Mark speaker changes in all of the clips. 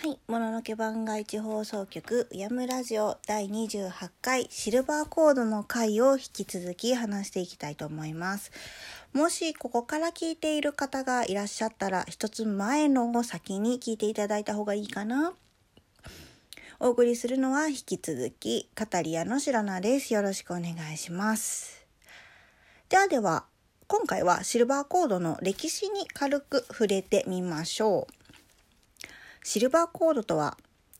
Speaker 1: はい。もののけ番外地放送局、うやむラジオ第28回シルバーコードの回を引き続き話していきたいと思います。もしここから聞いている方がいらっしゃったら、一つ前のを先に聞いていただいた方がいいかな。お送りするのは引き続き、カタリアの白菜です。よろしくお願いします。ではでは、今回はシルバーコードの歴史に軽く触れてみましょう。シルバーコードとは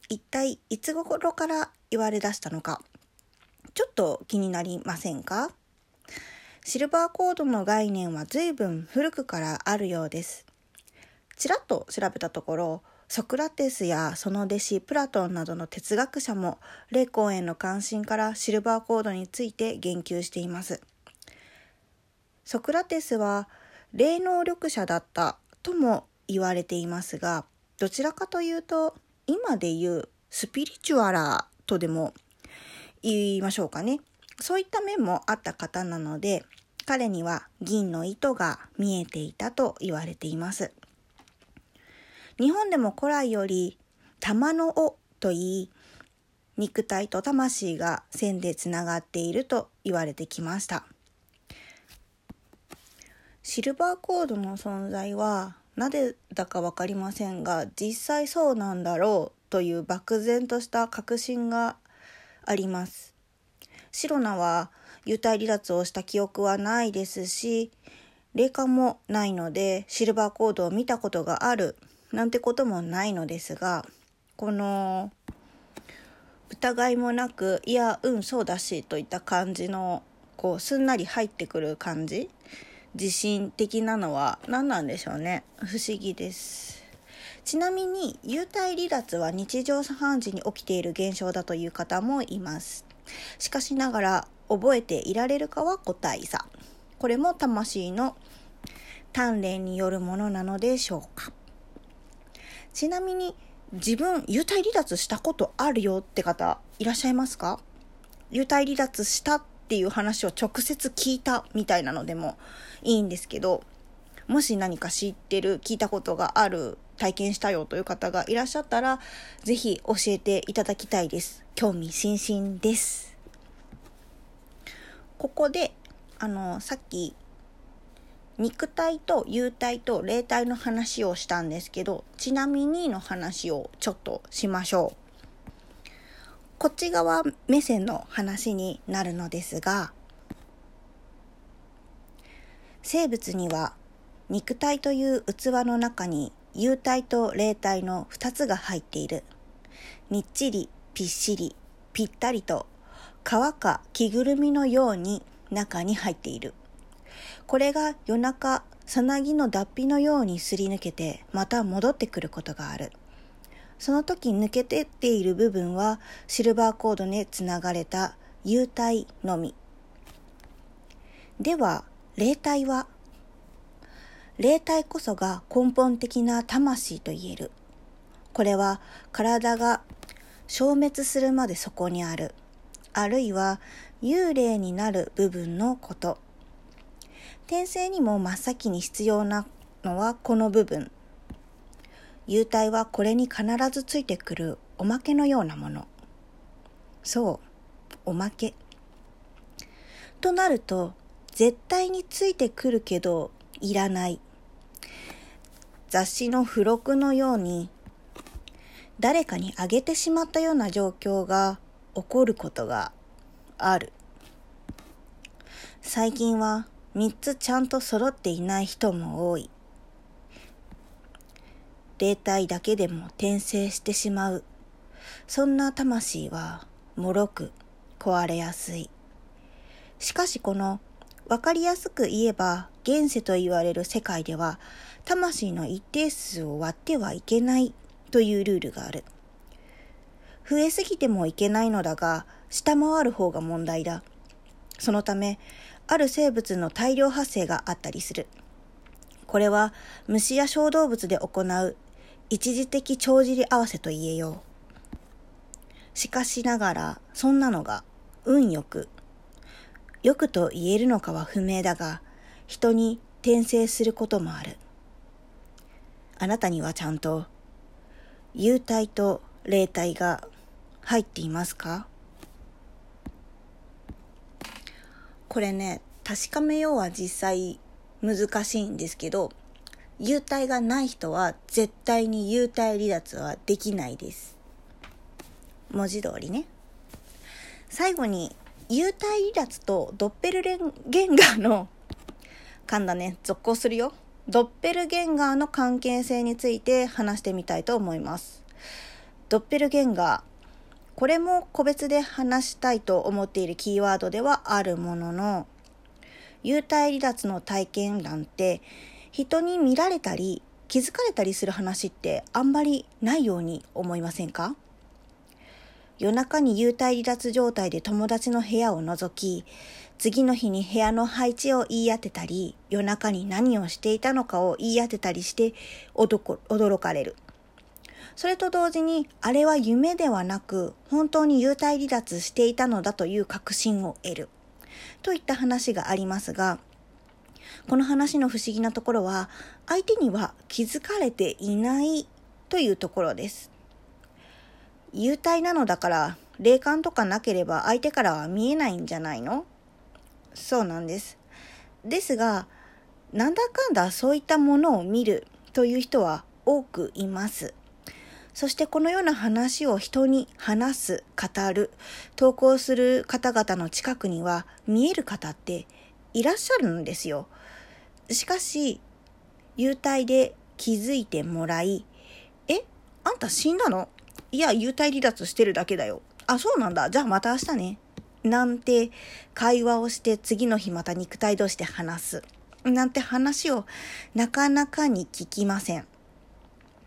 Speaker 1: 一体いつ頃から言われ出したのか？ちょっと気になりませんか？シルバーコードの概念は随分古くからあるようです。ちらっと調べたところソクラテスやその弟子プラトンなどの哲学者も霊魂への関心からシルバーコードについて言及しています。ソクラテスは霊能力者だったとも言われていますがどちらかというと今で言うスピリチュアラーとでも言いましょうかね。そういった面もあった方なので彼には銀の糸が見えていたと言われています。日本でも古来より玉の尾と言い肉体と魂が線でつながっていると言われてきました。シルバーコードの存在はなぜだか分かりませんが実際そうなんだろうという漠然とした確信があります。シロナは幽体離脱をした記憶はないですし霊感もないのでシルバーコードを見たことがあるなんてこともないのですがこの疑いもなくいやうんそうだしといった感じのこうすんなり入ってくる感じ自信的なのは何なんでしょうね。不思議です。ちなみに幽体離脱は日常茶飯事に起きている現象だという方もいます。しかしながら覚えていられるかは個体差。これも魂の鍛錬によるものなのでしょうか。ちなみに自分幽体離脱したことあるよって方いらっしゃいますか？幽体離脱したっていう話を直接聞いたみたいなのでもいいんですけどもし何か知ってる聞いたことがある体験したよという方がいらっしゃったら是非教えていただきたいです。興味津々です。ここであのさっき肉体と幽体と霊体の話をしたんですけどちなみにの話をちょっとしましょう。こっち側目線の話になるのですが生物には肉体という器の中に幽体と霊体の2つが入っている。みっちりぴっしりぴったりと皮か着ぐるみのように中に入っている。これが夜中さなぎの脱皮のようにすり抜けてまた戻ってくることがある。その時抜けてっている部分はシルバーコードにつながれた幽体のみ。では霊体は？霊体こそが根本的な魂と言える。これは体が消滅するまでそこにある。あるいは幽霊になる部分のこと。転生にも真っ先に必要なのはこの部分。幽体はこれに必ずついてくる。おまけのようなもの。そう。おまけ。となると絶対についてくるけどいらない。雑誌の付録のように誰かにあげてしまったような状況が起こることがある。最近は3つちゃんと揃っていない人も多い。霊体だけでも転生してしまう。そんな魂は脆く壊れやすい。しかしこの分かりやすく言えば現世と言われる世界では魂の一定数を割ってはいけないというルールがある。増えすぎてもいけないのだが下回る方が問題だ。そのためある生物の大量発生があったりする。これは虫や小動物で行う一時的帳尻合わせと言えよう。しかしながらそんなのが運よく。よくと言えるのかは不明だが人に転生することもある。あなたにはちゃんと幽体と霊体が入っていますか？これね確かめようは実際難しいんですけど幽体がない人は絶対に幽体離脱はできないです。文字通りね。最後に幽体離脱とドッペルゲンガーの噛んだね。続行するよ。ドッペルゲンガーの関係性について話してみたいと思います。ドッペルゲンガーこれも個別で話したいと思っているキーワードではあるものの幽体離脱の体験談って人に見られたり気づかれたりする話ってあんまりないように思いませんか？夜中に幽体離脱状態で友達の部屋を覗き、次の日に部屋の配置を言い当てたり、夜中に何をしていたのかを言い当てたりして驚かれる。それと同時に、あれは夢ではなく、本当に幽体離脱していたのだという確信を得る。といった話がありますが、この話の不思議なところは、相手には気づかれていないというところです。幽体なのだから霊感とかなければ相手からは見えないんじゃないの？そうなんです。ですが、なんだかんだそういったものを見るという人は多くいます。そしてこのような話を人に話す、語る、投稿する方々の近くには見える方っていらっしゃるんですよ。しかし、幽体で気づいてもらい、えあんた死んだのいや、幽体離脱してるだけだよ。あ、そうなんだ。じゃあまた明日ね。なんて会話をして次の日また肉体同士で話す。なんて話をなかなかに聞きません。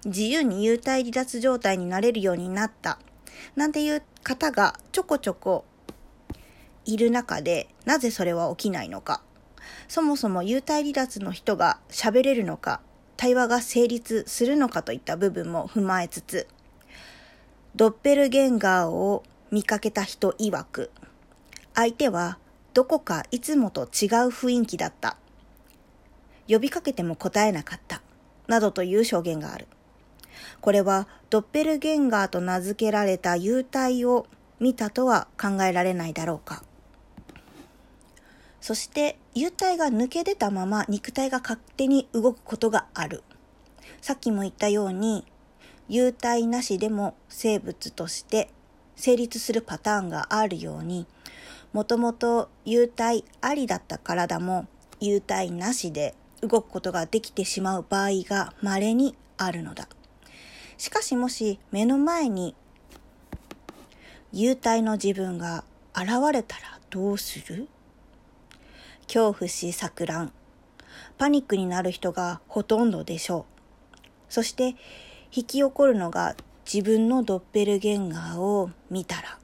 Speaker 1: 自由に幽体離脱状態になれるようになった。なんていう方がちょこちょこいる中で、なぜそれは起きないのか。そもそも幽体離脱の人が喋れるのか、対話が成立するのかといった部分も踏まえつつ、ドッペルゲンガーを見かけた人曰く、相手はどこかいつもと違う雰囲気だった。呼びかけても答えなかった。などという証言がある。これはドッペルゲンガーと名付けられた幽体を見たとは考えられないだろうか。そして幽体が抜け出たまま肉体が勝手に動くことがある。さっきも言ったように幽体なしでも生物として成立するパターンがあるように、もともと幽体ありだった体も幽体なしで動くことができてしまう場合が稀にあるのだ。しかしもし目の前に幽体の自分が現れたらどうする？恐怖し錯乱。パニックになる人がほとんどでしょう。そして引き起こるのが自分のドッペルゲンガーを見たら。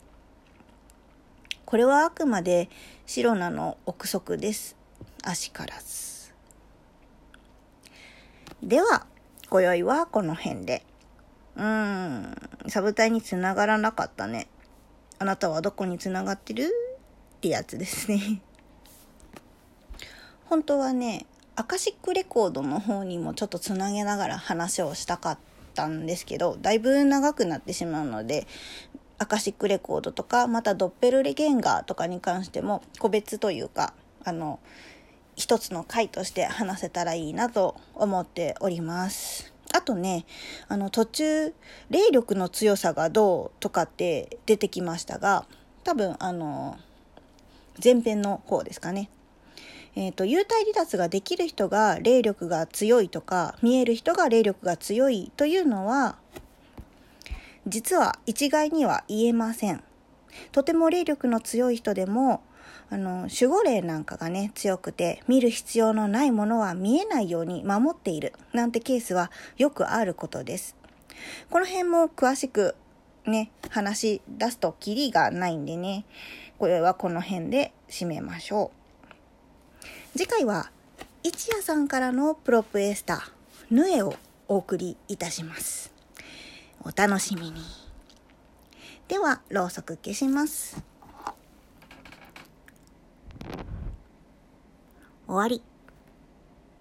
Speaker 1: これはあくまでシロナの憶測です。足からず。では、今宵はこの辺で。うーん、サブタイにつながらなかったね。あなたはどこにつながってる？ってやつですね。本当はね、アカシックレコードの方にもちょっとつなげながら話をしたかった。んですけどだいぶ長くなってしまうのでアカシックレコードとかまたドッペルレゲンガーとかに関しても個別というかあの一つの回として話せたらいいなと思っております。あとね、あの途中、霊力の強さがどうとかって出てきましたが、多分あの、前編の方ですかね。えっ、ー、と、幽体離脱ができる人が霊力が強いとか、見える人が霊力が強いというのは、実は一概には言えません。とても霊力の強い人でも、あの、守護霊なんかがね、強くて、見る必要のないものは見えないように守っている、なんてケースはよくあることです。この辺も詳しくね、話し出すとキリがないんでね、これはこの辺で締めましょう。次回は一夜さんからのプロップエスターヌエをお送りいたします。お楽しみに。ではろうそく消します。終わり。